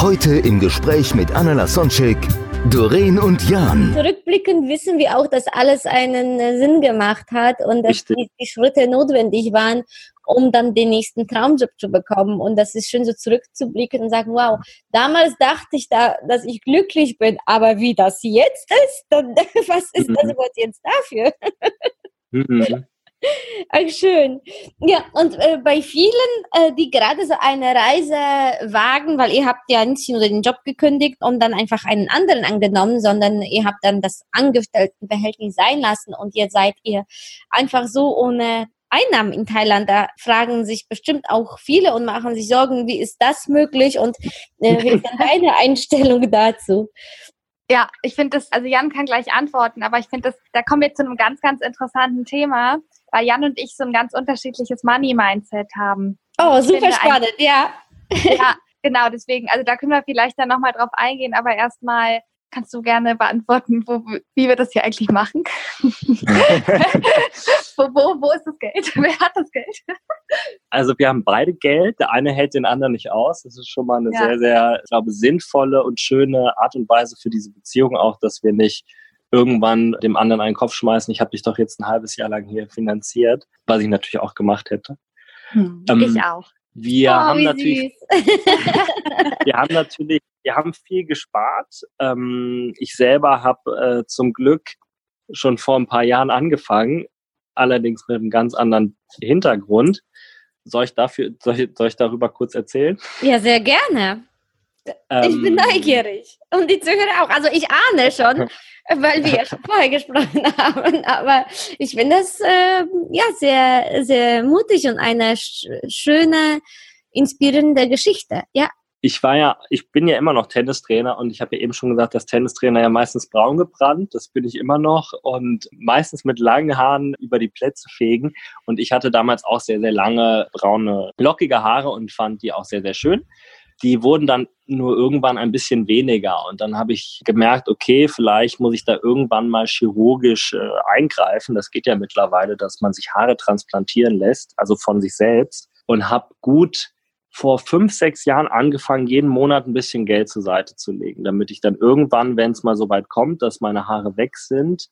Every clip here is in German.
Heute im Gespräch mit Anna Lasonczek, Doreen und Jan. Rückblickend wissen wir auch, dass alles einen äh, Sinn gemacht hat und dass die, die Schritte notwendig waren, um dann den nächsten Traumjob zu bekommen. Und das ist schön so zurückzublicken und sagen, wow, damals dachte ich da, dass ich glücklich bin, aber wie das jetzt ist, dann was ist das Mhm. Wort jetzt dafür? Mhm. Ach, schön. Ja, und äh, bei vielen, äh, die gerade so eine Reise wagen, weil ihr habt ja nicht nur den Job gekündigt und dann einfach einen anderen angenommen, sondern ihr habt dann das Angestelltenverhältnis sein lassen und jetzt seid ihr einfach so ohne Einnahmen in Thailand. Da fragen sich bestimmt auch viele und machen sich Sorgen, wie ist das möglich und äh, wie ist denn deine Einstellung dazu? Ja, ich finde das, also Jan kann gleich antworten, aber ich finde das, da kommen wir zu einem ganz, ganz interessanten Thema, weil Jan und ich so ein ganz unterschiedliches Money-Mindset haben. Oh, super spannend, ja. Ja, genau, deswegen, also da können wir vielleicht dann nochmal drauf eingehen, aber erstmal kannst du gerne beantworten, wo, wie wir das hier eigentlich machen. wo, wo, wo ist das Geld? Wer hat das Geld? Also wir haben beide Geld, der eine hält den anderen nicht aus. Das ist schon mal eine Ja. sehr, sehr, ich glaube, sinnvolle und schöne Art und Weise für diese Beziehung auch, dass wir nicht irgendwann dem anderen einen Kopf schmeißen, ich habe dich doch jetzt ein halbes Jahr lang hier finanziert, was ich natürlich auch gemacht hätte. Ähm, ich auch. Wir oh, haben natürlich wir haben natürlich, wir haben viel gespart. Ähm, ich selber habe äh, zum Glück schon vor ein paar Jahren angefangen, allerdings mit einem ganz anderen Hintergrund. Soll ich dafür, soll ich, soll ich darüber kurz erzählen? Ja, sehr gerne. Ich bin Ähm, neugierig. Und die Zuhörer auch. Also ich ahne schon, weil wir ja schon vorher gesprochen haben. Aber ich finde das äh, ja sehr, sehr mutig und eine sch schöne, inspirierende Geschichte. Ja. Ich war ja, ich bin ja immer noch Tennistrainer und ich habe ja eben schon gesagt, dass Tennistrainer ja meistens braun gebrannt, das bin ich immer noch und meistens mit langen Haaren über die Plätze fegen und ich hatte damals auch sehr, sehr lange braune, lockige Haare und fand die auch sehr, sehr schön. Die wurden dann nur irgendwann ein bisschen weniger und dann habe ich gemerkt, okay, vielleicht muss ich da irgendwann mal chirurgisch äh, eingreifen. Das geht ja mittlerweile, dass man sich Haare transplantieren lässt, also von sich selbst und habe gut vor fünf, sechs Jahren angefangen, jeden Monat ein bisschen Geld zur Seite zu legen, damit ich dann irgendwann, wenn es mal so weit kommt, dass meine Haare weg sind,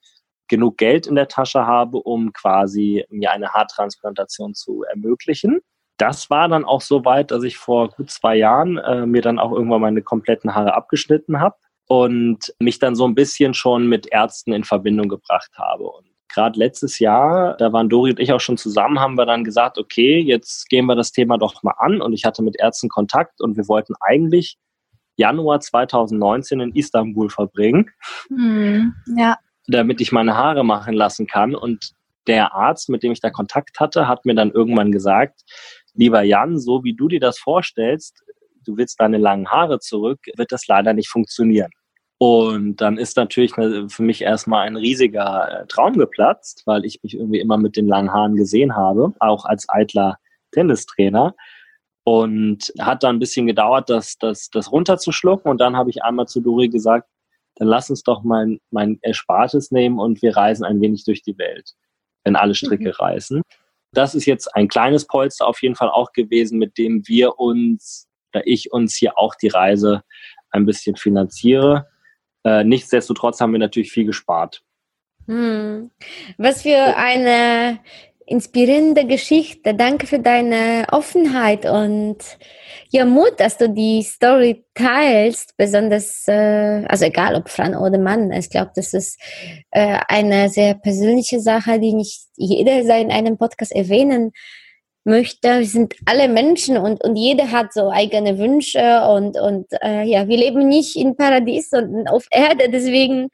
genug Geld in der Tasche habe, um quasi mir eine Haartransplantation zu ermöglichen. Das war dann auch so weit, dass ich vor gut zwei Jahren äh, mir dann auch irgendwann meine kompletten Haare abgeschnitten habe und mich dann so ein bisschen schon mit Ärzten in Verbindung gebracht habe. Und gerade letztes Jahr, da waren Dori und ich auch schon zusammen, haben wir dann gesagt, okay, jetzt gehen wir das Thema doch mal an. Und ich hatte mit Ärzten Kontakt und wir wollten eigentlich Januar 2019 in Istanbul verbringen, Hm, ja. damit ich meine Haare machen lassen kann. Und der Arzt, mit dem ich da Kontakt hatte, hat mir dann irgendwann gesagt, lieber Jan, so wie du dir das vorstellst, du willst deine langen Haare zurück, wird das leider nicht funktionieren. Und dann ist natürlich für mich erstmal ein riesiger äh, Traum geplatzt, weil ich mich irgendwie immer mit den langen Haaren gesehen habe, auch als eitler Tennistrainer. Und hat dann ein bisschen gedauert, das, das, das runterzuschlucken. Und dann habe ich einmal zu Dori gesagt, dann lass uns doch mein, mein Erspartes nehmen und wir reisen ein wenig durch die Welt, wenn alle Stricke reißen. Das ist jetzt ein kleines Polster auf jeden Fall auch gewesen, mit dem wir uns, oder ich uns hier auch die Reise ein bisschen finanziere. Äh, nichtsdestotrotz haben wir natürlich viel gespart. Hm. Was für eine inspirierende Geschichte. Danke für deine Offenheit und ja, Mut, dass du die Story teilst, besonders, äh, also egal ob Frau oder Mann. Ich glaube, das ist äh, eine sehr persönliche Sache, die nicht jeder in einem Podcast erwähnen möchte. Wir sind alle Menschen und, und jeder hat so eigene Wünsche und, und äh, ja, wir leben nicht in Paradies, sondern auf Erde. Deswegen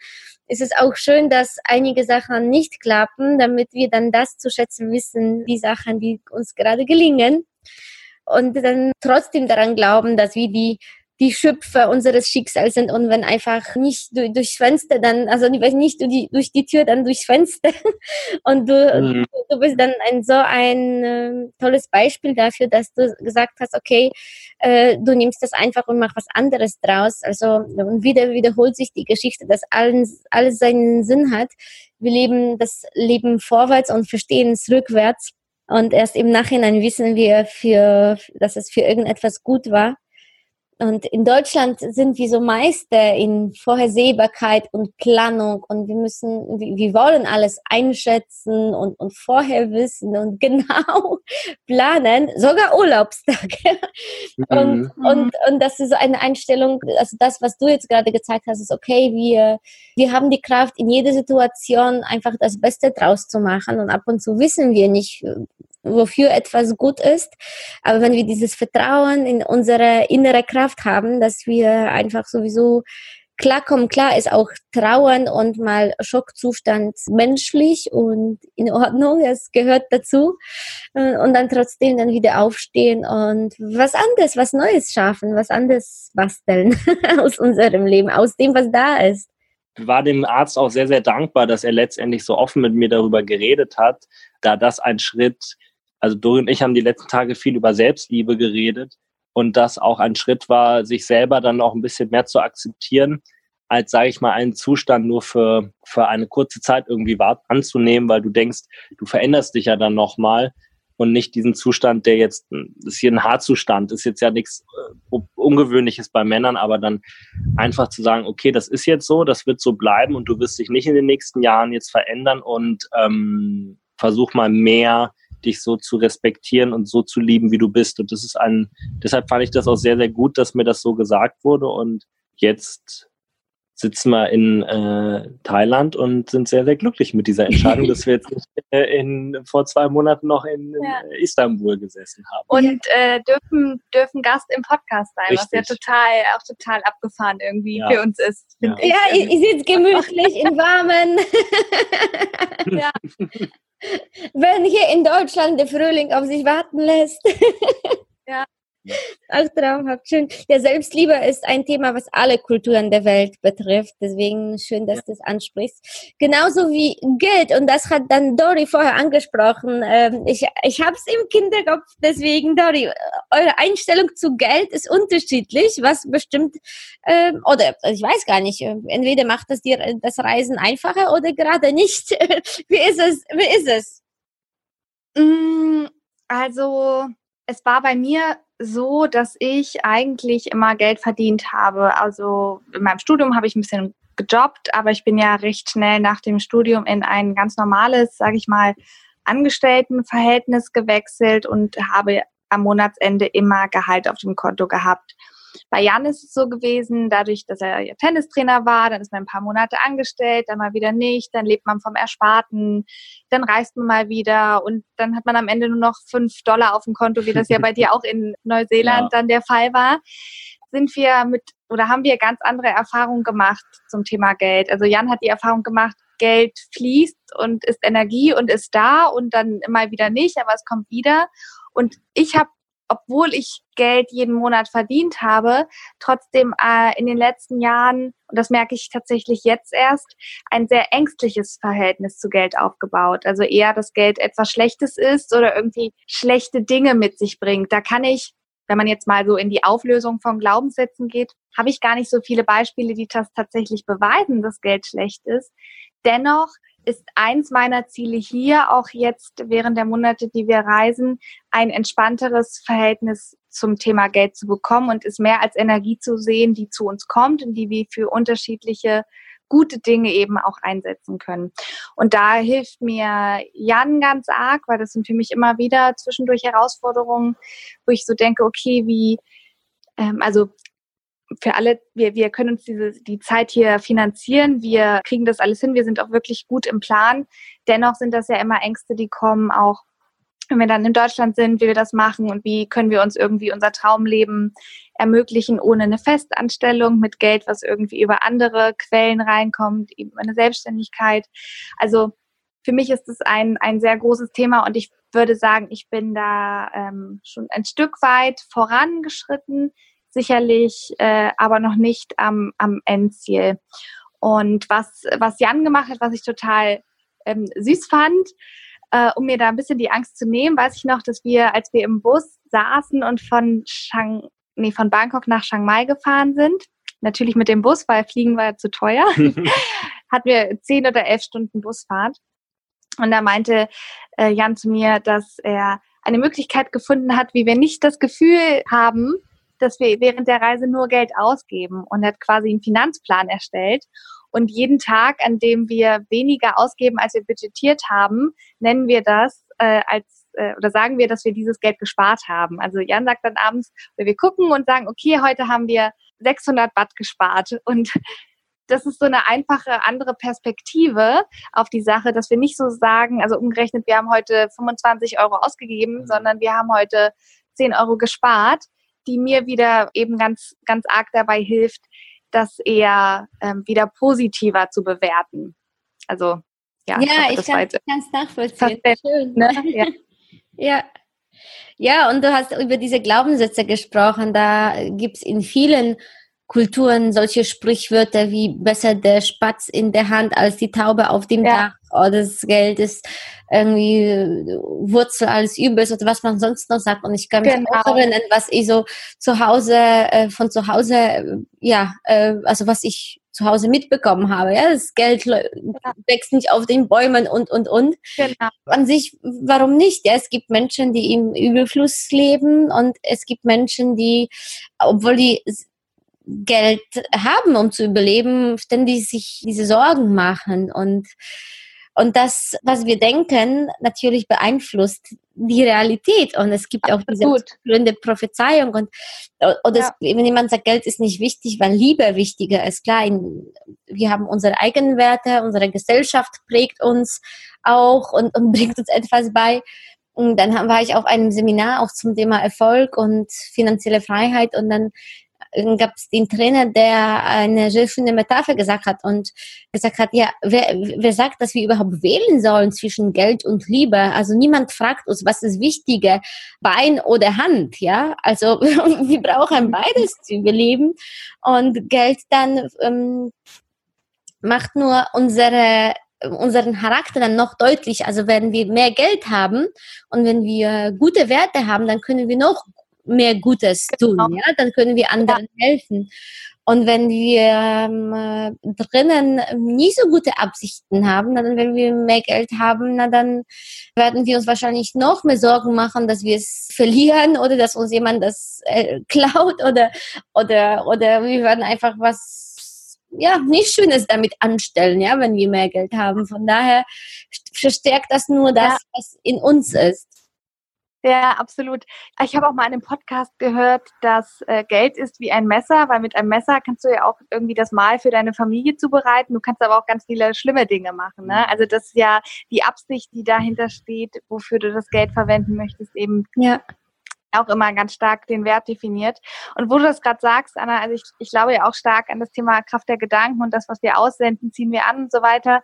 ist es auch schön, dass einige Sachen nicht klappen, damit wir dann das zu schätzen wissen, die Sachen, die uns gerade gelingen. und dann trotzdem daran glauben, dass wir die die Schöpfer unseres Schicksals sind und wenn einfach nicht durch, durchs Fenster dann, also nicht durch die, durch die Tür, dann durchs Fenster und du, mhm. du bist dann ein so ein äh, tolles Beispiel dafür, dass du gesagt hast, okay, äh, du nimmst das einfach und mach was anderes draus, also und wieder wiederholt sich die Geschichte, dass alles, alles seinen Sinn hat. Wir leben das Leben vorwärts und verstehen es rückwärts und erst im Nachhinein wissen wir, für, dass es für irgendetwas gut war. Und in Deutschland sind wir so Meister in Vorhersehbarkeit und Planung und wir müssen, wir wollen alles einschätzen und, und vorher wissen und genau planen, sogar Urlaubstage. Mhm. Und, und, und das ist so eine Einstellung, also das, was du jetzt gerade gezeigt hast, ist okay, wir, wir haben die Kraft, in jeder Situation einfach das Beste draus zu machen und ab und zu wissen wir nicht, wofür etwas gut ist. Aber wenn wir dieses Vertrauen in unsere innere Kraft haben, dass wir einfach sowieso klarkommen, klar ist auch Trauern und mal Schockzustand menschlich und in Ordnung, es gehört dazu. Und dann trotzdem dann wieder aufstehen und was anderes, was Neues schaffen, was anderes basteln aus unserem Leben, aus dem, was da ist war dem Arzt auch sehr, sehr dankbar, dass er letztendlich so offen mit mir darüber geredet hat, da das ein Schritt also Dori und ich haben die letzten Tage viel über Selbstliebe geredet und das auch ein Schritt war, sich selber dann auch ein bisschen mehr zu akzeptieren, als, sage ich mal, einen Zustand nur für, für eine kurze Zeit irgendwie anzunehmen, weil du denkst, du veränderst dich ja dann nochmal und nicht diesen Zustand, der jetzt, ist hier ein Haarzustand, ist jetzt ja nichts äh, Ungewöhnliches bei Männern, aber dann einfach zu sagen, okay, das ist jetzt so, das wird so bleiben und du wirst dich nicht in den nächsten Jahren jetzt verändern und ähm, versuch mal mehr dich so zu respektieren und so zu lieben, wie du bist. Und das ist ein, deshalb fand ich das auch sehr, sehr gut, dass mir das so gesagt wurde. Und jetzt sitzen wir in äh, Thailand und sind sehr, sehr glücklich mit dieser Entscheidung, dass wir jetzt nicht äh, in, vor zwei Monaten noch in, in ja. Istanbul gesessen haben. Und äh, dürfen, dürfen Gast im Podcast sein, Richtig. was ja total, auch total abgefahren irgendwie ja. für uns ist. Ja, ja ihr, ihr sitzt gemütlich im Warmen. ja. wenn hier in Deutschland der Frühling auf sich warten lässt. ja. Ach, traumhaft, schön. Ja, Selbstliebe ist ein Thema, was alle Kulturen der Welt betrifft. Deswegen schön, dass du das ansprichst. Genauso wie Geld. Und das hat dann Dori vorher angesprochen. Ähm, ich ich habe es im Kinderkopf. Deswegen, Dori, eure Einstellung zu Geld ist unterschiedlich. Was bestimmt, ähm, oder ich weiß gar nicht, entweder macht es dir das Reisen einfacher oder gerade nicht. wie ist es? Wie ist es? Mm, also, es war bei mir so, dass ich eigentlich immer Geld verdient habe. Also in meinem Studium habe ich ein bisschen gejobbt, aber ich bin ja recht schnell nach dem Studium in ein ganz normales, sage ich mal, Angestelltenverhältnis gewechselt und habe am Monatsende immer Gehalt auf dem Konto gehabt. Bei Jan ist es so gewesen, dadurch, dass er ja Tennistrainer war, dann ist man ein paar Monate angestellt, dann mal wieder nicht, dann lebt man vom Ersparten, dann reist man mal wieder und dann hat man am Ende nur noch fünf Dollar auf dem Konto, wie das ja bei dir auch in Neuseeland ja. dann der Fall war. Sind wir mit oder haben wir ganz andere Erfahrungen gemacht zum Thema Geld? Also Jan hat die Erfahrung gemacht, Geld fließt und ist Energie und ist da und dann immer wieder nicht, aber es kommt wieder. Und ich habe obwohl ich Geld jeden Monat verdient habe, trotzdem äh, in den letzten Jahren, und das merke ich tatsächlich jetzt erst, ein sehr ängstliches Verhältnis zu Geld aufgebaut. Also eher, dass Geld etwas Schlechtes ist oder irgendwie schlechte Dinge mit sich bringt. Da kann ich, wenn man jetzt mal so in die Auflösung von Glaubenssätzen geht, habe ich gar nicht so viele Beispiele, die das tatsächlich beweisen, dass Geld schlecht ist. Dennoch ist eins meiner Ziele hier auch jetzt während der Monate, die wir reisen, ein entspannteres Verhältnis zum Thema Geld zu bekommen und es mehr als Energie zu sehen, die zu uns kommt und die wir für unterschiedliche gute Dinge eben auch einsetzen können. Und da hilft mir Jan ganz arg, weil das sind für mich immer wieder zwischendurch Herausforderungen, wo ich so denke, okay, wie, ähm, also für alle, wir, wir können uns diese, die Zeit hier finanzieren, wir kriegen das alles hin, wir sind auch wirklich gut im Plan. Dennoch sind das ja immer Ängste, die kommen, auch wenn wir dann in Deutschland sind, wie wir das machen und wie können wir uns irgendwie unser Traumleben ermöglichen ohne eine Festanstellung mit Geld, was irgendwie über andere Quellen reinkommt, eben eine Selbstständigkeit. Also für mich ist es ein, ein sehr großes Thema und ich würde sagen, ich bin da ähm, schon ein Stück weit vorangeschritten, sicherlich äh, aber noch nicht am, am Endziel. Und was, was Jan gemacht hat, was ich total ähm, süß fand, äh, um mir da ein bisschen die Angst zu nehmen, weiß ich noch, dass wir, als wir im Bus saßen und von, Shang, nee, von Bangkok nach Chiang Mai gefahren sind, natürlich mit dem Bus, weil Fliegen war ja zu teuer, hatten wir zehn oder elf Stunden Busfahrt. Und da meinte äh, Jan zu mir, dass er eine Möglichkeit gefunden hat, wie wir nicht das Gefühl haben, dass wir während der Reise nur Geld ausgeben und hat quasi einen Finanzplan erstellt. Und jeden Tag, an dem wir weniger ausgeben, als wir budgetiert haben, nennen wir das äh, als äh, oder sagen wir, dass wir dieses Geld gespart haben. Also Jan sagt dann abends, wir gucken und sagen, okay, heute haben wir 600 Watt gespart und das ist so eine einfache andere Perspektive auf die Sache, dass wir nicht so sagen, also umgerechnet, wir haben heute 25 Euro ausgegeben, mhm. sondern wir haben heute 10 Euro gespart, die mir wieder eben ganz, ganz arg dabei hilft, das eher ähm, wieder positiver zu bewerten. Also ja, ja ich, kann es nachvollziehen. Schön. Ne? Ja. ja. Ja, und du hast über diese Glaubenssätze gesprochen. Da gibt es in vielen Kulturen solche Sprichwörter wie besser der Spatz in der Hand als die Taube auf dem ja. Dach oder das Geld ist irgendwie Wurzel alles Übels oder was man sonst noch sagt. Und ich kann mich genau. auch erinnern, was ich so zu Hause, äh, von zu Hause, äh, ja, äh, also was ich zu Hause mitbekommen habe. Ja, das Geld wächst nicht auf den Bäumen und, und, und. Genau. An sich, warum nicht? Ja, es gibt Menschen, die im Übelfluss leben und es gibt Menschen, die, obwohl die Geld haben, um zu überleben, ständig sich diese Sorgen machen und und das, was wir denken, natürlich beeinflusst die Realität. Und es gibt auch diese gründe Prophezeiung. Und, oder ja. es, wenn jemand sagt, Geld ist nicht wichtig, weil Liebe wichtiger ist. Klar, in, wir haben unsere eigenen Werte, unsere Gesellschaft prägt uns auch und, und bringt uns etwas bei. Und dann war ich auf einem Seminar auch zum Thema Erfolg und finanzielle Freiheit und dann gab es den Trainer, der eine sehr schöne Metapher gesagt hat und gesagt hat, ja, wer, wer sagt, dass wir überhaupt wählen sollen zwischen Geld und Liebe? Also niemand fragt uns, was ist wichtiger, Bein oder Hand, ja? Also wir brauchen beides zu überleben und Geld dann ähm, macht nur unsere unseren Charakter dann noch deutlich. Also wenn wir mehr Geld haben und wenn wir gute Werte haben, dann können wir noch mehr Gutes tun. Genau. Ja? Dann können wir anderen ja. helfen. Und wenn wir ähm, drinnen nie so gute Absichten haben, dann wenn wir mehr Geld haben, na, dann werden wir uns wahrscheinlich noch mehr Sorgen machen, dass wir es verlieren oder dass uns jemand das äh, klaut oder, oder, oder wir werden einfach was ja, nicht Schönes damit anstellen, ja, wenn wir mehr Geld haben. Von daher verstärkt das nur das, ja. was in uns ist. Ja, absolut. Ich habe auch mal in einem Podcast gehört, dass äh, Geld ist wie ein Messer, weil mit einem Messer kannst du ja auch irgendwie das Mahl für deine Familie zubereiten. Du kannst aber auch ganz viele schlimme Dinge machen. Ne? Mhm. Also das ist ja die Absicht, die dahinter steht, wofür du das Geld verwenden möchtest, eben ja. auch immer ganz stark den Wert definiert. Und wo du das gerade sagst, Anna, also ich, ich glaube ja auch stark an das Thema Kraft der Gedanken und das, was wir aussenden, ziehen wir an und so weiter.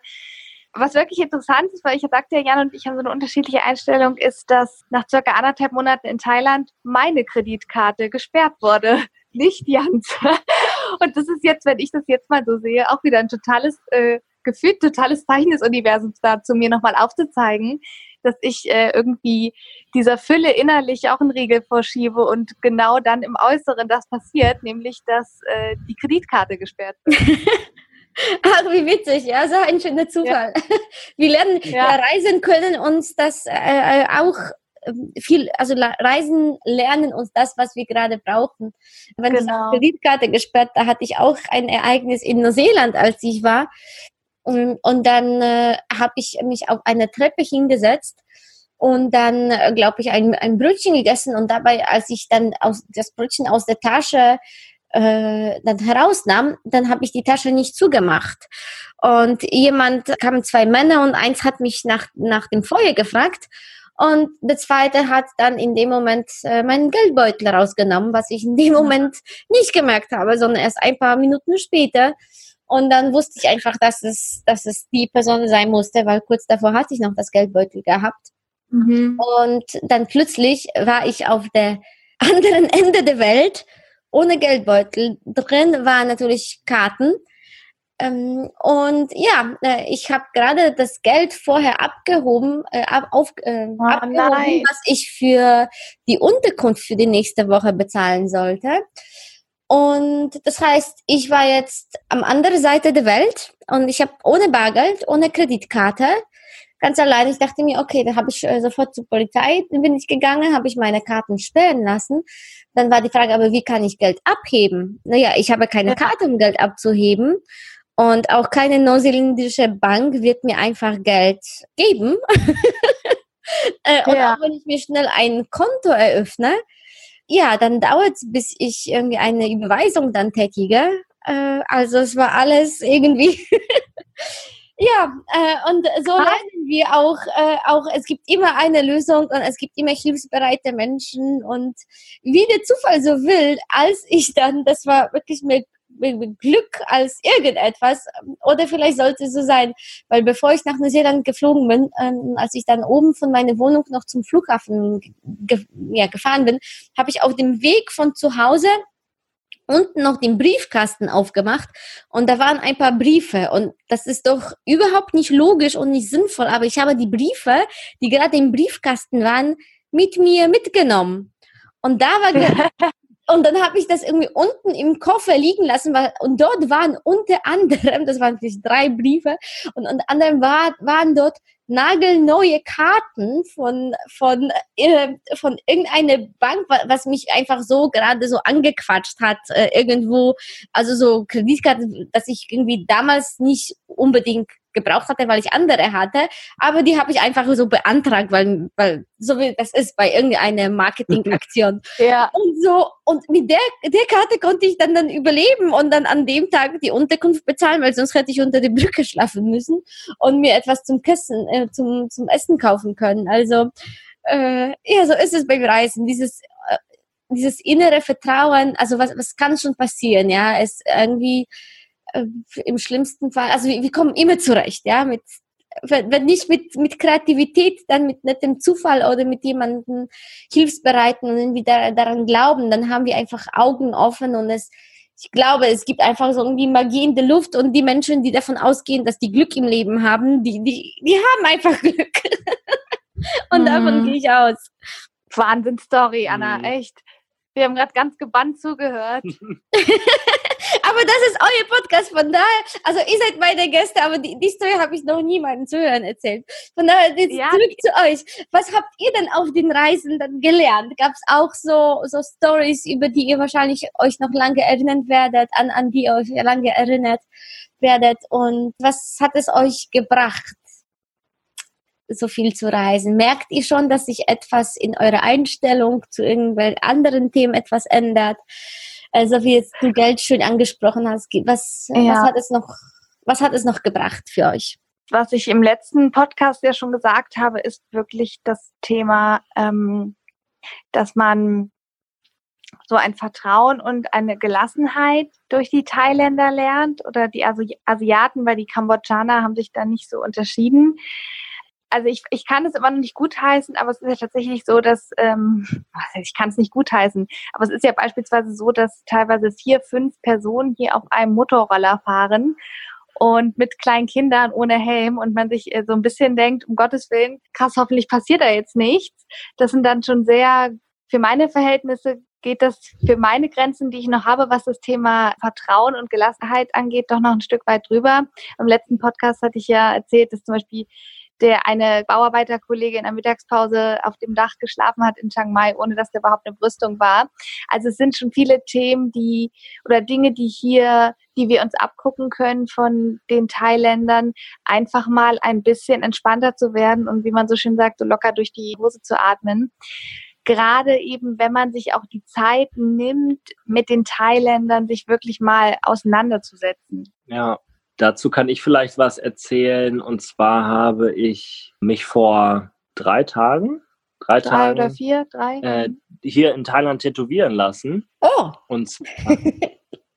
Was wirklich interessant ist, weil ich sagte ja, Jan und ich haben so eine unterschiedliche Einstellung, ist, dass nach circa anderthalb Monaten in Thailand meine Kreditkarte gesperrt wurde, nicht Jans. Und das ist jetzt, wenn ich das jetzt mal so sehe, auch wieder ein totales, äh, gefühlt totales Zeichen des Universums dazu, mir nochmal aufzuzeigen, dass ich äh, irgendwie dieser Fülle innerlich auch einen Riegel vorschiebe und genau dann im Äußeren das passiert, nämlich dass äh, die Kreditkarte gesperrt wird. Ach, wie witzig, ja, so ein schöner Zufall. Ja. Wir lernen, ja. Reisen können uns das äh, äh auch ähm, viel, also Reisen lernen uns das, was wir gerade brauchen. Wenn genau. die Kreditkarte gesperrt, da hatte ich auch ein Ereignis in Neuseeland, als ich war. Und, und dann äh, habe ich mich auf eine Treppe hingesetzt und dann, äh, glaube ich, ein, ein Brötchen gegessen und dabei, als ich dann aus, das Brötchen aus der Tasche äh, dann herausnahm, dann habe ich die Tasche nicht zugemacht. Und jemand kamen zwei Männer und eins hat mich nach, nach dem Feuer gefragt. Und der zweite hat dann in dem Moment äh, meinen Geldbeutel rausgenommen, was ich in dem Moment nicht gemerkt habe, sondern erst ein paar Minuten später. Und dann wusste ich einfach, dass es, dass es die Person sein musste, weil kurz davor hatte ich noch das Geldbeutel gehabt. Mhm. Und dann plötzlich war ich auf der anderen Ende der Welt ohne Geldbeutel. Drin waren natürlich Karten. Ähm, und ja, äh, ich habe gerade das Geld vorher abgehoben, äh, auf, äh, oh, abgehoben nein. was ich für die Unterkunft für die nächste Woche bezahlen sollte. Und das heißt, ich war jetzt am anderen Seite der Welt und ich habe ohne Bargeld, ohne Kreditkarte, ganz allein. Ich dachte mir, okay, da habe ich äh, sofort zur Polizei bin ich gegangen, habe ich meine Karten sperren lassen. Dann war die Frage, aber wie kann ich Geld abheben? Naja, ich habe keine Karte, um Geld abzuheben. Und auch keine neuseeländische Bank wird mir einfach Geld geben. äh, und ja. auch wenn ich mir schnell ein Konto eröffne, ja, dann dauert es, bis ich irgendwie eine Überweisung dann tätige. Äh, also es war alles irgendwie. ja, äh, und so lernen wir auch, äh, auch, es gibt immer eine Lösung und es gibt immer hilfsbereite Menschen. Und wie der Zufall so will, als ich dann, das war wirklich mit Glück als irgendetwas. Oder vielleicht sollte es so sein, weil bevor ich nach Neuseeland geflogen bin, ähm, als ich dann oben von meiner Wohnung noch zum Flughafen ge ja, gefahren bin, habe ich auf dem Weg von zu Hause unten noch den Briefkasten aufgemacht. Und da waren ein paar Briefe. Und das ist doch überhaupt nicht logisch und nicht sinnvoll, aber ich habe die Briefe, die gerade im Briefkasten waren, mit mir mitgenommen. Und da war Und dann habe ich das irgendwie unten im Koffer liegen lassen, weil, und dort waren unter anderem, das waren natürlich drei Briefe, und unter anderem war, waren dort nagelneue Karten von, von, äh, von irgendeiner Bank, was mich einfach so gerade so angequatscht hat, äh, irgendwo, also so Kreditkarten, dass ich irgendwie damals nicht unbedingt gebraucht hatte, weil ich andere hatte. Aber die habe ich einfach so beantragt, weil, weil so wie das ist bei irgendeiner Marketingaktion. ja. Und so, und mit der, der Karte konnte ich dann, dann überleben und dann an dem Tag die Unterkunft bezahlen, weil sonst hätte ich unter der Brücke schlafen müssen und mir etwas zum Kissen, äh, zum, zum Essen kaufen können. Also, äh, ja, so ist es beim Reisen. Dieses, äh, dieses innere Vertrauen, also was, was kann schon passieren, ja, es irgendwie, äh, im schlimmsten Fall, also wir, wir, kommen immer zurecht, ja, mit, wenn nicht mit, mit Kreativität, dann mit nettem Zufall oder mit jemandem hilfsbereiten und irgendwie da, daran glauben, dann haben wir einfach Augen offen und es, ich glaube, es gibt einfach so irgendwie Magie in der Luft und die Menschen, die davon ausgehen, dass die Glück im Leben haben, die, die, die haben einfach Glück. und mhm. davon gehe ich aus. Wahnsinn-Story, Anna, mhm. echt. Wir haben gerade ganz gebannt zugehört. aber das ist euer Podcast, von daher, also ihr seid meine Gäste, aber die, die Story habe ich noch niemandem zuhören erzählt. Von daher, jetzt ja. zurück zu euch. Was habt ihr denn auf den Reisen dann gelernt? Gab es auch so, so Stories, über die ihr wahrscheinlich euch noch lange erinnern werdet, an, an die ihr euch lange erinnert werdet? Und was hat es euch gebracht? so viel zu reisen? Merkt ihr schon, dass sich etwas in eurer Einstellung zu irgendwelchen anderen Themen etwas ändert? Also wie jetzt du Geld schön angesprochen hast, was, ja. was hat es noch, was hat es noch gebracht für euch? Was ich im letzten Podcast ja schon gesagt habe, ist wirklich das Thema, ähm, dass man so ein Vertrauen und eine Gelassenheit durch die Thailänder lernt oder die Asi Asiaten, weil die Kambodschaner haben sich da nicht so unterschieden also ich, ich kann es immer noch nicht gutheißen, aber es ist ja tatsächlich so, dass, ähm, ich kann es nicht gutheißen, aber es ist ja beispielsweise so, dass teilweise vier, fünf Personen hier auf einem Motorroller fahren und mit kleinen Kindern ohne Helm und man sich äh, so ein bisschen denkt, um Gottes Willen, krass, hoffentlich passiert da jetzt nichts. Das sind dann schon sehr, für meine Verhältnisse geht das für meine Grenzen, die ich noch habe, was das Thema Vertrauen und Gelassenheit angeht, doch noch ein Stück weit drüber. Im letzten Podcast hatte ich ja erzählt, dass zum Beispiel der eine Bauarbeiterkollege in der Mittagspause auf dem Dach geschlafen hat in Chiang Mai, ohne dass da überhaupt eine Brüstung war. Also es sind schon viele Themen, die oder Dinge, die hier, die wir uns abgucken können von den Thailändern, einfach mal ein bisschen entspannter zu werden und wie man so schön sagt, so locker durch die Hose zu atmen gerade eben, wenn man sich auch die Zeit nimmt, mit den Thailändern sich wirklich mal auseinanderzusetzen. Ja, Dazu kann ich vielleicht was erzählen. Und zwar habe ich mich vor drei Tagen, drei, drei Tagen, oder vier, drei, äh, hier in Thailand tätowieren lassen. Oh. Und zwar,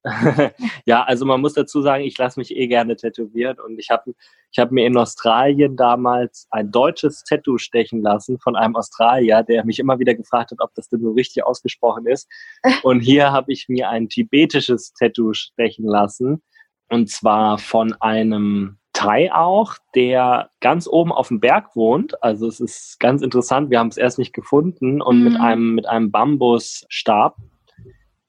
ja, also man muss dazu sagen, ich lasse mich eh gerne tätowieren und ich habe ich hab mir in Australien damals ein deutsches Tattoo stechen lassen von einem Australier, der mich immer wieder gefragt hat, ob das denn so richtig ausgesprochen ist. Und hier habe ich mir ein tibetisches Tattoo stechen lassen und zwar von einem Thai auch, der ganz oben auf dem Berg wohnt. Also es ist ganz interessant. Wir haben es erst nicht gefunden und mhm. mit einem mit einem Bambusstab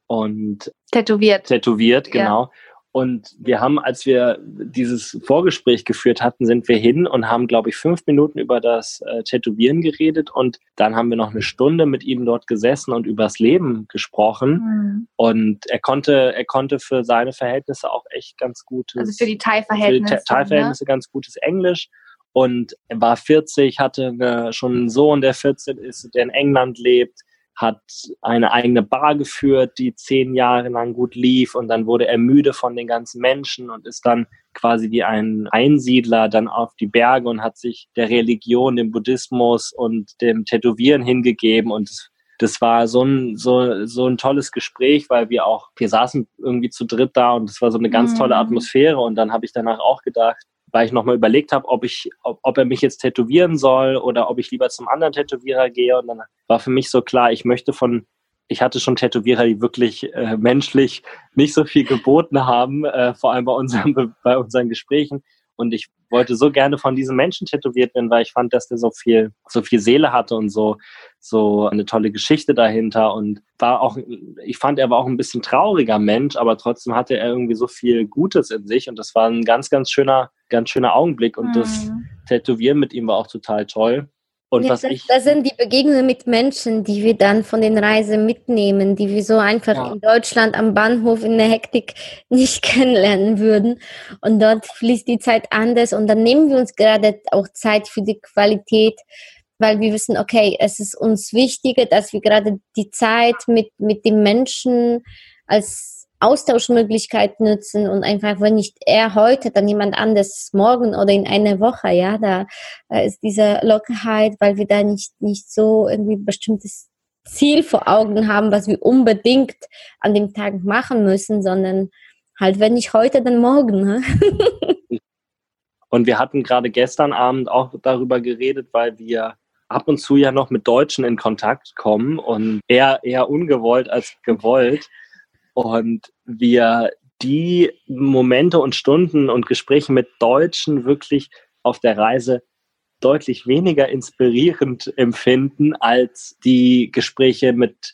und tätowiert. Tätowiert, genau. Ja. Und wir haben, als wir dieses Vorgespräch geführt hatten, sind wir hin und haben, glaube ich, fünf Minuten über das äh, Tätowieren geredet. Und dann haben wir noch eine Stunde mit ihm dort gesessen und übers Leben gesprochen. Mhm. Und er konnte, er konnte für seine Verhältnisse auch echt ganz gutes. Also für die Thai-Verhältnisse. Thai-Verhältnisse ne? ganz gutes Englisch. Und er war 40, hatte eine, schon einen Sohn, der 14 ist, der in England lebt hat eine eigene Bar geführt, die zehn Jahre lang gut lief und dann wurde er müde von den ganzen Menschen und ist dann quasi wie ein Einsiedler dann auf die Berge und hat sich der Religion, dem Buddhismus und dem Tätowieren hingegeben und das, das war so ein, so, so ein tolles Gespräch, weil wir auch, wir saßen irgendwie zu dritt da und es war so eine ganz tolle mhm. Atmosphäre und dann habe ich danach auch gedacht, weil ich nochmal überlegt habe, ob ich, ob, ob er mich jetzt tätowieren soll oder ob ich lieber zum anderen Tätowierer gehe. Und dann war für mich so klar, ich möchte von, ich hatte schon Tätowierer, die wirklich äh, menschlich nicht so viel geboten haben, äh, vor allem bei unseren, bei unseren Gesprächen. Und ich wollte so gerne von diesem Menschen tätowiert werden, weil ich fand, dass der so viel, so viel Seele hatte und so, so eine tolle Geschichte dahinter und war auch, ich fand, er war auch ein bisschen trauriger Mensch, aber trotzdem hatte er irgendwie so viel Gutes in sich und das war ein ganz, ganz schöner, ganz schöner Augenblick und mhm. das Tätowieren mit ihm war auch total toll. Und ja, was das, ich, das sind die Begegnungen mit Menschen, die wir dann von den Reisen mitnehmen, die wir so einfach ja. in Deutschland am Bahnhof in der Hektik nicht kennenlernen würden. Und dort fließt die Zeit anders und dann nehmen wir uns gerade auch Zeit für die Qualität, weil wir wissen, okay, es ist uns wichtiger, dass wir gerade die Zeit mit, mit den Menschen als Austauschmöglichkeit nutzen und einfach, wenn nicht er heute, dann jemand anders morgen oder in einer Woche, ja, da ist diese Lockerheit, weil wir da nicht, nicht so irgendwie bestimmtes Ziel vor Augen haben, was wir unbedingt an dem Tag machen müssen, sondern halt, wenn nicht heute, dann morgen. Ne? und wir hatten gerade gestern Abend auch darüber geredet, weil wir ab und zu ja noch mit Deutschen in Kontakt kommen und eher, eher ungewollt als gewollt und wir die Momente und Stunden und Gespräche mit Deutschen wirklich auf der Reise deutlich weniger inspirierend empfinden als die Gespräche mit,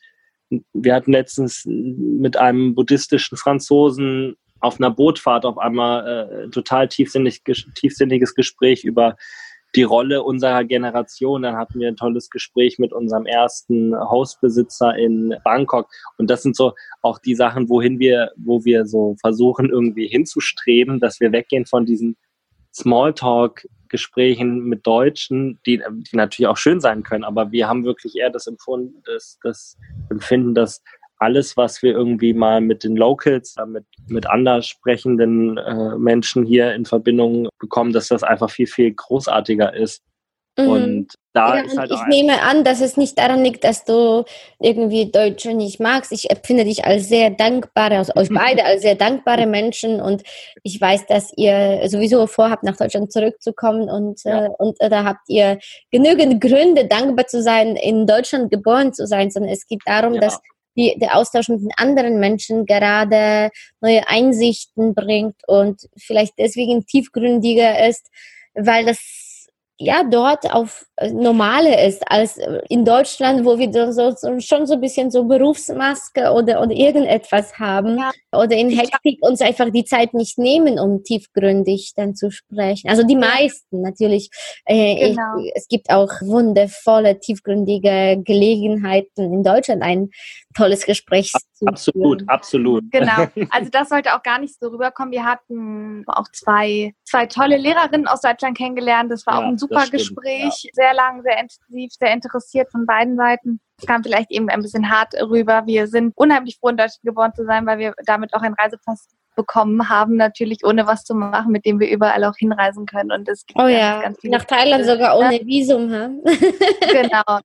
wir hatten letztens mit einem buddhistischen Franzosen auf einer Bootfahrt auf einmal äh, total tiefsinnig, tiefsinniges Gespräch über die Rolle unserer Generation. Dann hatten wir ein tolles Gespräch mit unserem ersten Hausbesitzer in Bangkok. Und das sind so auch die Sachen, wohin wir, wo wir so versuchen, irgendwie hinzustreben, dass wir weggehen von diesen Smalltalk-Gesprächen mit Deutschen, die, die natürlich auch schön sein können, aber wir haben wirklich eher das Empfunden, das, das Empfinden, dass alles, was wir irgendwie mal mit den Locals, äh, mit, mit anders sprechenden äh, Menschen hier in Verbindung bekommen, dass das einfach viel, viel großartiger ist. Mhm. Und da ja, ist halt ich nehme an, dass es nicht daran liegt, dass du irgendwie Deutsche nicht magst. Ich empfinde dich als sehr dankbare, also euch beide als sehr dankbare Menschen und ich weiß, dass ihr sowieso vorhabt, nach Deutschland zurückzukommen und, ja. äh, und äh, da habt ihr genügend Gründe, dankbar zu sein, in Deutschland geboren zu sein, sondern es geht darum, ja. dass die, der Austausch mit den anderen Menschen gerade neue Einsichten bringt und vielleicht deswegen tiefgründiger ist, weil das ja dort auf normale ist als äh, in Deutschland, wo wir so, so, schon so ein bisschen so Berufsmaske oder, oder irgendetwas haben ja. oder in Hektik uns einfach die Zeit nicht nehmen, um tiefgründig dann zu sprechen. Also die meisten natürlich. Äh, genau. ich, es gibt auch wundervolle, tiefgründige Gelegenheiten in Deutschland, ein tolles Gespräch zu Absolut, führen. absolut. Genau. Also das sollte auch gar nicht so rüberkommen. Wir hatten auch zwei, zwei tolle Lehrerinnen aus Deutschland kennengelernt. Das war ja, auch ein super Gespräch. Ja. Sehr lang, sehr intensiv, sehr interessiert von beiden Seiten. Es kam vielleicht eben ein bisschen hart rüber. Wir sind unheimlich froh, in Deutschland geboren zu sein, weil wir damit auch einen Reisepass bekommen haben, natürlich ohne was zu machen, mit dem wir überall auch hinreisen können. Und es gibt oh ja, ganz, ganz nach Thailand sogar ohne Visum. Ha? genau.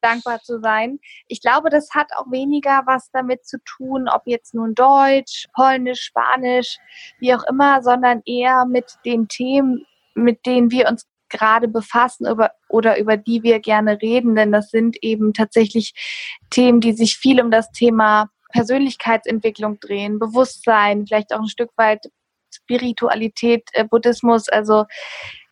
dankbar zu sein. Ich glaube, das hat auch weniger was damit zu tun, ob jetzt nun Deutsch, Polnisch, Spanisch, wie auch immer, sondern eher mit den Themen, mit denen wir uns gerade befassen über, oder über die wir gerne reden, denn das sind eben tatsächlich Themen, die sich viel um das Thema Persönlichkeitsentwicklung drehen, Bewusstsein, vielleicht auch ein Stück weit Spiritualität, äh, Buddhismus. Also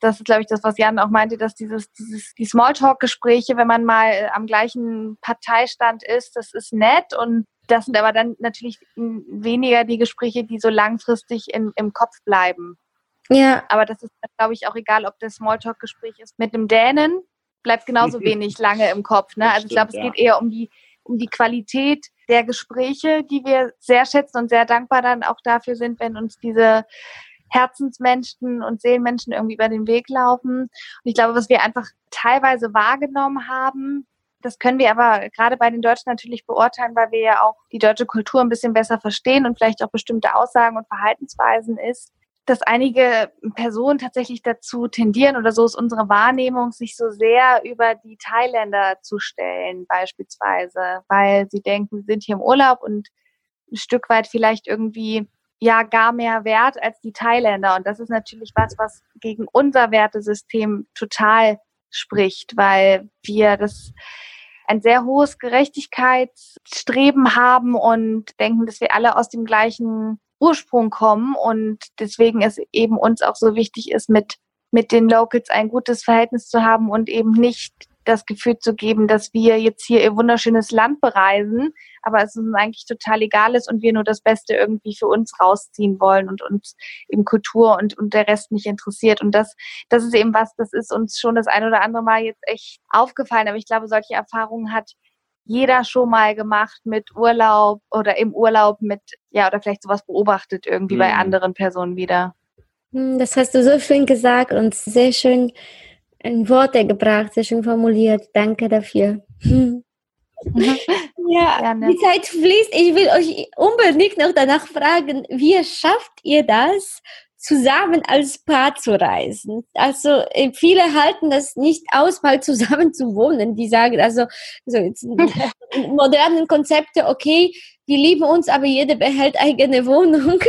das ist, glaube ich, das, was Jan auch meinte, dass dieses, dieses die Smalltalk-Gespräche, wenn man mal äh, am gleichen Parteistand ist, das ist nett und das sind aber dann natürlich weniger die Gespräche, die so langfristig in, im Kopf bleiben. Ja. Aber das ist, glaube ich, auch egal, ob das Smalltalk-Gespräch ist mit einem Dänen, bleibt genauso wenig lange im Kopf. Ne? Also ich glaube, es geht eher um die, um die Qualität der Gespräche, die wir sehr schätzen und sehr dankbar dann auch dafür sind, wenn uns diese Herzensmenschen und Seelenmenschen irgendwie über den Weg laufen. Und ich glaube, was wir einfach teilweise wahrgenommen haben, das können wir aber gerade bei den Deutschen natürlich beurteilen, weil wir ja auch die deutsche Kultur ein bisschen besser verstehen und vielleicht auch bestimmte Aussagen und Verhaltensweisen ist, dass einige Personen tatsächlich dazu tendieren, oder so ist unsere Wahrnehmung, sich so sehr über die Thailänder zu stellen, beispielsweise, weil sie denken, sie sind hier im Urlaub und ein Stück weit vielleicht irgendwie ja gar mehr wert als die Thailänder. Und das ist natürlich was, was gegen unser Wertesystem total spricht, weil wir das ein sehr hohes Gerechtigkeitsstreben haben und denken, dass wir alle aus dem gleichen Ursprung kommen und deswegen es eben uns auch so wichtig ist, mit, mit den Locals ein gutes Verhältnis zu haben und eben nicht das Gefühl zu geben, dass wir jetzt hier ihr wunderschönes Land bereisen, aber es uns eigentlich total egal ist und wir nur das Beste irgendwie für uns rausziehen wollen und uns eben Kultur und, und der Rest nicht interessiert. Und das, das ist eben was, das ist uns schon das ein oder andere Mal jetzt echt aufgefallen. Aber ich glaube, solche Erfahrungen hat jeder schon mal gemacht mit Urlaub oder im Urlaub mit, ja, oder vielleicht sowas beobachtet irgendwie mhm. bei anderen Personen wieder. Hm, das hast du so schön gesagt und sehr schön in Worte gebracht, sehr schön formuliert. Danke dafür. Hm. ja, Gerne. die Zeit fließt. Ich will euch unbedingt noch danach fragen, wie schafft ihr das, zusammen als Paar zu reisen. Also äh, viele halten das nicht aus, mal zusammen zu wohnen. Die sagen also so jetzt modernen Konzepte, okay, wir lieben uns, aber jeder behält eigene Wohnung.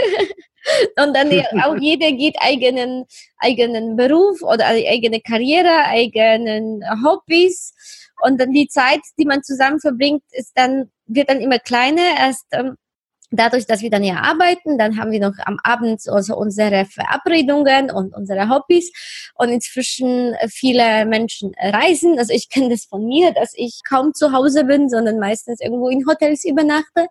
Und dann auch jeder geht eigenen, eigenen Beruf oder eigene Karriere, eigenen Hobbys. Und dann die Zeit, die man zusammen verbringt, ist dann, wird dann immer kleiner. Erst ähm, dadurch, dass wir dann ja arbeiten, dann haben wir noch am Abend also unsere Verabredungen und unsere Hobbys und inzwischen viele Menschen reisen. Also ich kenne das von mir, dass ich kaum zu Hause bin, sondern meistens irgendwo in Hotels übernachte.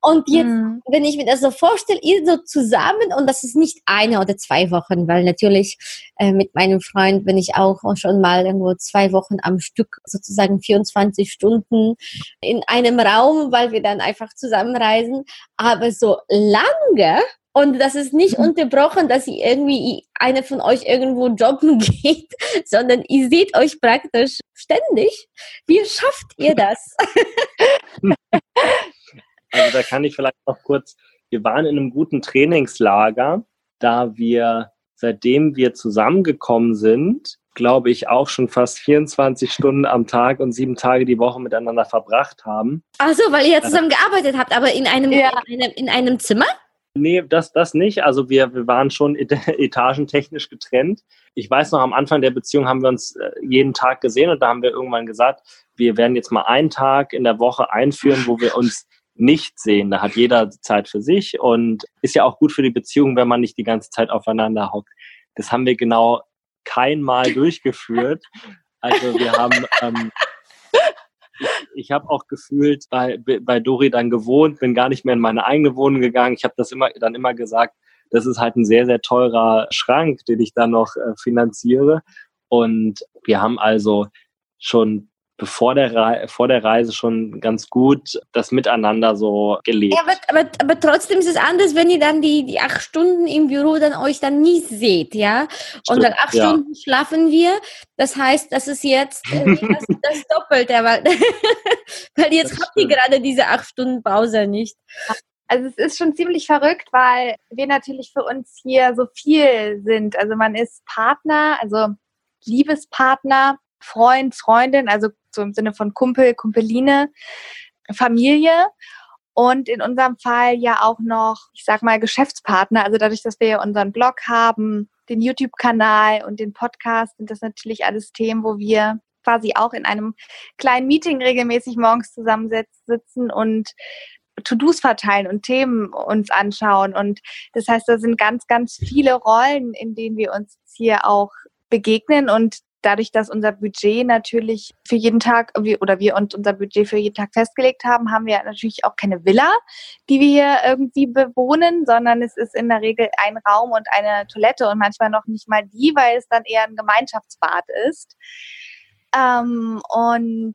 Und jetzt, mhm. wenn ich mir das so vorstelle, ihr so zusammen und das ist nicht eine oder zwei Wochen, weil natürlich äh, mit meinem Freund bin ich auch schon mal irgendwo zwei Wochen am Stück, sozusagen 24 Stunden in einem Raum, weil wir dann einfach zusammenreisen aber so lange und das ist nicht mhm. unterbrochen, dass ihr irgendwie eine von euch irgendwo jobben geht, sondern ihr seht euch praktisch ständig. Wie schafft ihr das? also da kann ich vielleicht noch kurz, wir waren in einem guten Trainingslager, da wir, seitdem wir zusammengekommen sind, glaube ich, auch schon fast 24 Stunden am Tag und sieben Tage die Woche miteinander verbracht haben. Ach so, weil ihr ja zusammen gearbeitet habt, aber in einem, ja. in, einem in einem Zimmer? Nee, das, das nicht. Also wir, wir waren schon etagentechnisch getrennt. Ich weiß noch, am Anfang der Beziehung haben wir uns äh, jeden Tag gesehen und da haben wir irgendwann gesagt, wir werden jetzt mal einen Tag in der Woche einführen, wo wir uns nicht sehen. Da hat jeder Zeit für sich und ist ja auch gut für die Beziehung, wenn man nicht die ganze Zeit aufeinander hockt. Das haben wir genau kein Mal durchgeführt. Also wir haben, ähm, ich, ich habe auch gefühlt bei, bei Dori dann gewohnt, bin gar nicht mehr in meine eigene Wohnung gegangen. Ich habe das immer dann immer gesagt, das ist halt ein sehr, sehr teurer Schrank, den ich dann noch äh, finanziere. Und wir haben also schon bevor der Re vor der Reise schon ganz gut das Miteinander so gelebt. Ja, aber, aber, aber trotzdem ist es anders, wenn ihr dann die, die acht Stunden im Büro dann euch dann nie seht, ja? Und Stimmt, dann acht ja. Stunden schlafen wir. Das heißt, das ist jetzt äh, das, das Doppelte, weil, weil jetzt das habt ihr gerade diese acht Stunden Pause nicht. Also es ist schon ziemlich verrückt, weil wir natürlich für uns hier so viel sind. Also man ist Partner, also Liebespartner Freund, Freundin, also so im Sinne von Kumpel, Kumpeline, Familie und in unserem Fall ja auch noch, ich sag mal, Geschäftspartner. Also dadurch, dass wir unseren Blog haben, den YouTube-Kanal und den Podcast, sind das natürlich alles Themen, wo wir quasi auch in einem kleinen Meeting regelmäßig morgens zusammensitzen und To-Dos verteilen und Themen uns anschauen. Und das heißt, da sind ganz, ganz viele Rollen, in denen wir uns hier auch begegnen und dadurch, dass unser Budget natürlich für jeden Tag oder wir uns unser Budget für jeden Tag festgelegt haben, haben wir natürlich auch keine Villa, die wir irgendwie bewohnen, sondern es ist in der Regel ein Raum und eine Toilette und manchmal noch nicht mal die, weil es dann eher ein Gemeinschaftsbad ist. Ähm, und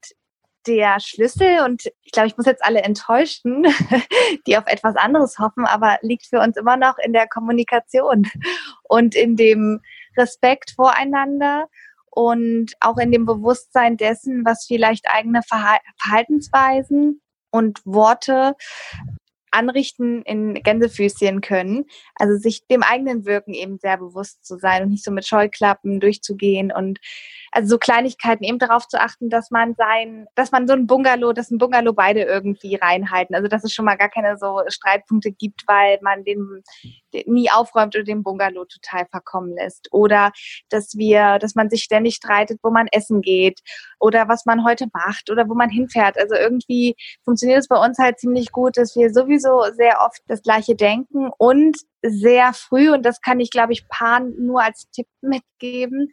der Schlüssel, und ich glaube, ich muss jetzt alle enttäuschen, die auf etwas anderes hoffen, aber liegt für uns immer noch in der Kommunikation und in dem Respekt voreinander und auch in dem Bewusstsein dessen, was vielleicht eigene Verhaltensweisen und Worte anrichten in Gänsefüßchen können. Also sich dem eigenen Wirken eben sehr bewusst zu sein und nicht so mit Scheuklappen durchzugehen und also so Kleinigkeiten eben darauf zu achten, dass man sein, dass man so ein Bungalow, dass ein Bungalow beide irgendwie reinhalten. Also dass es schon mal gar keine so Streitpunkte gibt, weil man den, den nie aufräumt oder den Bungalow total verkommen lässt. Oder dass wir, dass man sich ständig streitet, wo man essen geht oder was man heute macht oder wo man hinfährt. Also irgendwie funktioniert es bei uns halt ziemlich gut, dass wir sowieso sehr oft das gleiche denken und sehr früh, und das kann ich, glaube ich, Paaren nur als Tipp mitgeben,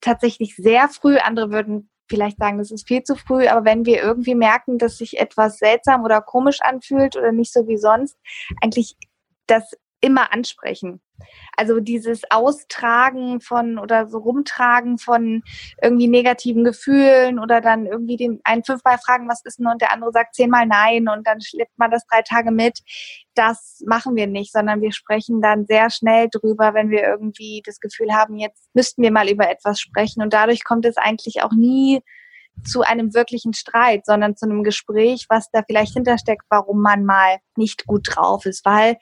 tatsächlich sehr früh. Andere würden vielleicht sagen, das ist viel zu früh, aber wenn wir irgendwie merken, dass sich etwas seltsam oder komisch anfühlt oder nicht so wie sonst, eigentlich das immer ansprechen. Also dieses Austragen von oder so rumtragen von irgendwie negativen Gefühlen oder dann irgendwie den einen fünfmal fragen, was ist denn und der andere sagt zehnmal nein und dann schleppt man das drei Tage mit. Das machen wir nicht, sondern wir sprechen dann sehr schnell drüber, wenn wir irgendwie das Gefühl haben, jetzt müssten wir mal über etwas sprechen und dadurch kommt es eigentlich auch nie zu einem wirklichen Streit, sondern zu einem Gespräch, was da vielleicht hintersteckt, warum man mal nicht gut drauf ist. Weil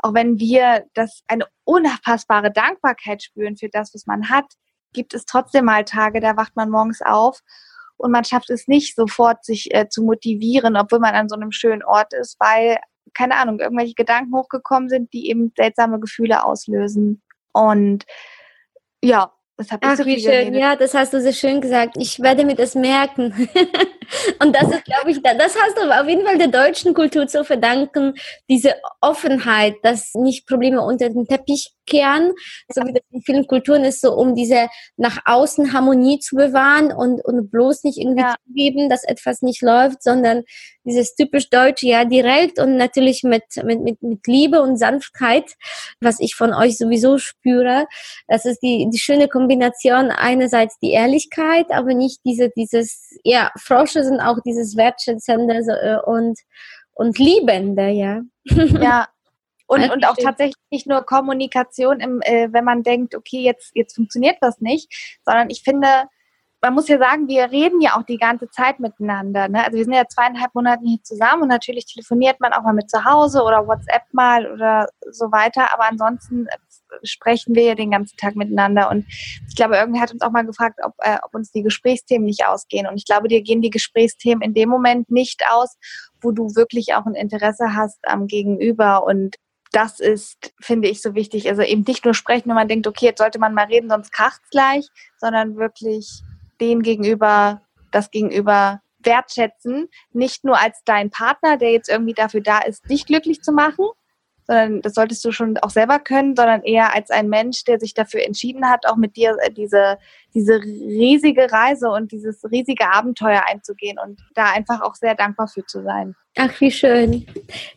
auch wenn wir das eine unfassbare Dankbarkeit spüren für das, was man hat, gibt es trotzdem mal Tage, da wacht man morgens auf und man schafft es nicht sofort, sich äh, zu motivieren, obwohl man an so einem schönen Ort ist, weil, keine Ahnung, irgendwelche Gedanken hochgekommen sind, die eben seltsame Gefühle auslösen. Und ja, das habe ich Ach, so wie schön. Ja, das hast du sehr schön gesagt. Ich werde mir das merken. und das ist, glaube ich, das hast du auf jeden Fall der deutschen Kultur zu verdanken, diese Offenheit, dass nicht Probleme unter den Teppich kehren, so wie das in vielen Kulturen ist, so um diese nach außen Harmonie zu bewahren und, und bloß nicht irgendwie ja. zugeben, dass etwas nicht läuft, sondern dieses typisch Deutsche, ja, direkt und natürlich mit, mit, mit, mit Liebe und Sanftheit, was ich von euch sowieso spüre. Das ist die, die schöne Kombination einerseits die Ehrlichkeit, aber nicht diese, dieses, ja, Frosche sind auch dieses Wertschätzende äh, und, und Liebende, ja. Ja, und, und auch tatsächlich nicht nur Kommunikation, im, äh, wenn man denkt, okay, jetzt, jetzt funktioniert das nicht, sondern ich finde, man muss ja sagen, wir reden ja auch die ganze Zeit miteinander. Ne? Also wir sind ja zweieinhalb Monate hier zusammen und natürlich telefoniert man auch mal mit zu Hause oder WhatsApp mal oder so weiter. Aber ansonsten äh, sprechen wir ja den ganzen Tag miteinander. Und ich glaube, irgendwer hat uns auch mal gefragt, ob, äh, ob uns die Gesprächsthemen nicht ausgehen. Und ich glaube, dir gehen die Gesprächsthemen in dem Moment nicht aus, wo du wirklich auch ein Interesse hast am Gegenüber. Und das ist, finde ich, so wichtig. Also eben nicht nur sprechen, wenn man denkt, okay, jetzt sollte man mal reden, sonst kracht's gleich, sondern wirklich den gegenüber, das gegenüber wertschätzen, nicht nur als dein Partner, der jetzt irgendwie dafür da ist, dich glücklich zu machen, sondern das solltest du schon auch selber können, sondern eher als ein Mensch, der sich dafür entschieden hat, auch mit dir äh, diese, diese riesige Reise und dieses riesige Abenteuer einzugehen und da einfach auch sehr dankbar für zu sein. Ach, wie schön.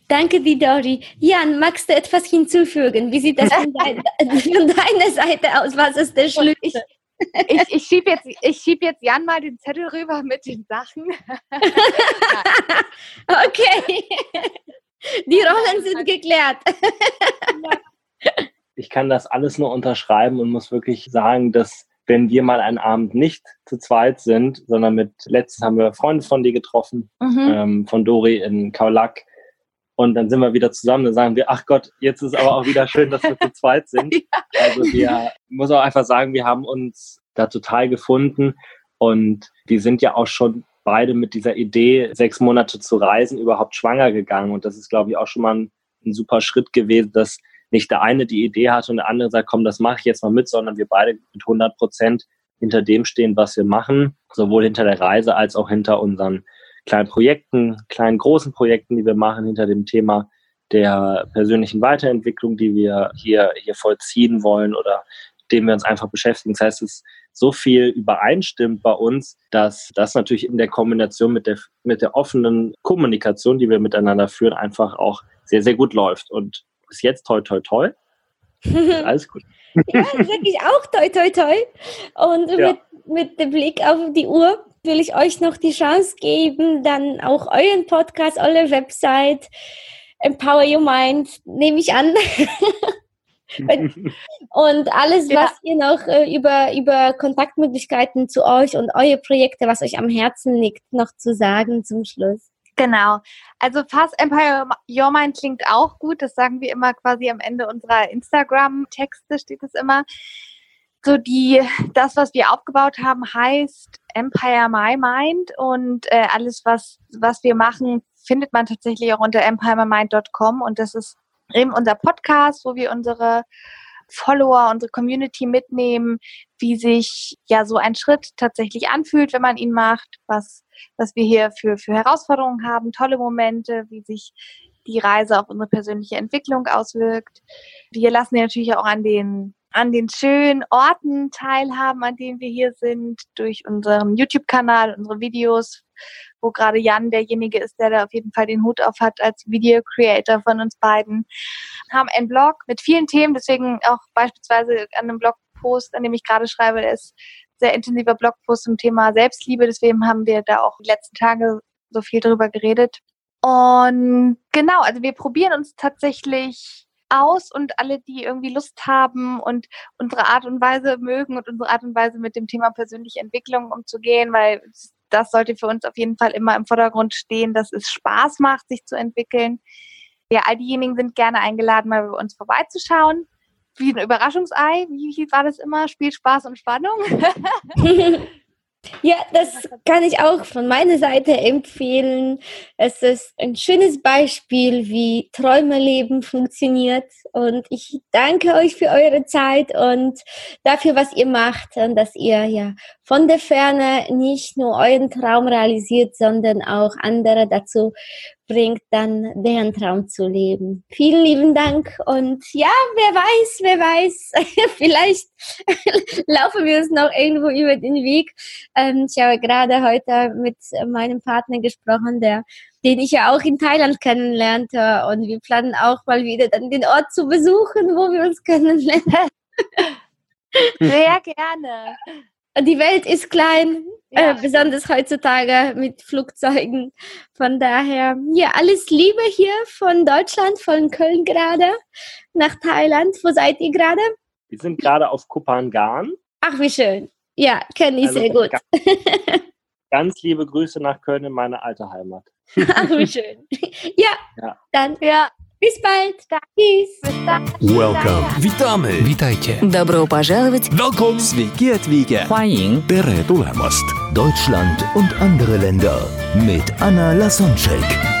Danke dir, Dori. Jan, magst du etwas hinzufügen? Wie sieht das von, dein, von deiner Seite aus? Was ist der Schlüssel? Ich, ich, ich schiebe jetzt, schieb jetzt Jan mal den Zettel rüber mit den Sachen. okay. Die Rollen sind geklärt. Ich kann das alles nur unterschreiben und muss wirklich sagen, dass wenn wir mal einen Abend nicht zu zweit sind, sondern mit, letztens haben wir Freunde von dir getroffen, mhm. ähm, von Dori in Kaulak. Und dann sind wir wieder zusammen, dann sagen wir, ach Gott, jetzt ist aber auch wieder schön, dass wir zu zweit sind. ja. Also wir, muss auch einfach sagen, wir haben uns da total gefunden. Und wir sind ja auch schon beide mit dieser Idee, sechs Monate zu reisen, überhaupt schwanger gegangen. Und das ist, glaube ich, auch schon mal ein, ein super Schritt gewesen, dass nicht der eine die Idee hat und der andere sagt, komm, das mache ich jetzt mal mit, sondern wir beide mit 100 Prozent hinter dem stehen, was wir machen, sowohl hinter der Reise als auch hinter unseren kleinen Projekten, kleinen großen Projekten, die wir machen, hinter dem Thema der persönlichen Weiterentwicklung, die wir hier, hier vollziehen wollen oder dem wir uns einfach beschäftigen. Das heißt, es so viel übereinstimmt bei uns, dass das natürlich in der Kombination mit der, mit der offenen Kommunikation, die wir miteinander führen, einfach auch sehr, sehr gut läuft. Und bis jetzt toi, toi, toi. Alles gut. ja, sag ich auch toi, toi, toi. Und ja. mit, mit dem Blick auf die Uhr will ich euch noch die Chance geben, dann auch euren Podcast, eure Website, Empower Your Mind, nehme ich an. und alles, was ja. ihr noch äh, über, über Kontaktmöglichkeiten zu euch und eure Projekte, was euch am Herzen liegt, noch zu sagen zum Schluss. Genau. Also Fast Empire Your Mind klingt auch gut. Das sagen wir immer quasi am Ende unserer Instagram-Texte, steht es immer. So die, das, was wir aufgebaut haben, heißt Empire My Mind und äh, alles, was, was wir machen, findet man tatsächlich auch unter empiremymind.com und das ist eben unser Podcast, wo wir unsere Follower, unsere Community mitnehmen, wie sich ja so ein Schritt tatsächlich anfühlt, wenn man ihn macht, was, was wir hier für, für Herausforderungen haben, tolle Momente, wie sich die Reise auf unsere persönliche Entwicklung auswirkt. Wir lassen ja natürlich auch an den an den schönen Orten teilhaben, an denen wir hier sind, durch unseren YouTube-Kanal, unsere Videos, wo gerade Jan derjenige ist, der da auf jeden Fall den Hut auf hat als Video-Creator von uns beiden. Haben einen Blog mit vielen Themen, deswegen auch beispielsweise an einem Blogpost, an dem ich gerade schreibe, der ist sehr intensiver Blogpost zum Thema Selbstliebe, deswegen haben wir da auch die letzten Tage so viel drüber geredet. Und genau, also wir probieren uns tatsächlich aus und alle, die irgendwie Lust haben und unsere Art und Weise mögen und unsere Art und Weise mit dem Thema persönliche Entwicklung umzugehen, weil das sollte für uns auf jeden Fall immer im Vordergrund stehen, dass es Spaß macht, sich zu entwickeln. Ja, all diejenigen sind gerne eingeladen, mal bei uns vorbeizuschauen. Wie ein Überraschungsei, wie war das immer? Spiel Spaß und Spannung. Ja, das kann ich auch von meiner Seite empfehlen. Es ist ein schönes Beispiel, wie Träumerleben funktioniert. Und ich danke euch für eure Zeit und dafür, was ihr macht und dass ihr ja von der Ferne nicht nur euren Traum realisiert, sondern auch andere dazu bringt, dann deren Traum zu leben. Vielen lieben Dank und ja, wer weiß, wer weiß, vielleicht laufen wir uns noch irgendwo über den Weg. Ähm, ich habe gerade heute mit meinem Partner gesprochen, der den ich ja auch in Thailand kennenlernte und wir planen auch mal wieder dann den Ort zu besuchen, wo wir uns kennenlernen. Sehr gerne. Die Welt ist klein, äh, ja. äh, besonders heutzutage mit Flugzeugen. Von daher, ja, alles Liebe hier von Deutschland, von Köln gerade nach Thailand. Wo seid ihr gerade? Wir sind gerade auf Kupangan. Ach, wie schön. Ja, kenne ich also, sehr gut. Ganz, ganz liebe Grüße nach Köln in meine alte Heimat. Ach, wie schön. Ja, ja. dann ja. Bis bald. Peace. Welcome. Witamy. Witajcie. Добро пожаловать. Welcome. Sveiki atvykę. Hwaiying. Tere tulemast. Deutschland und andere Länder mit Anna Lasonczek.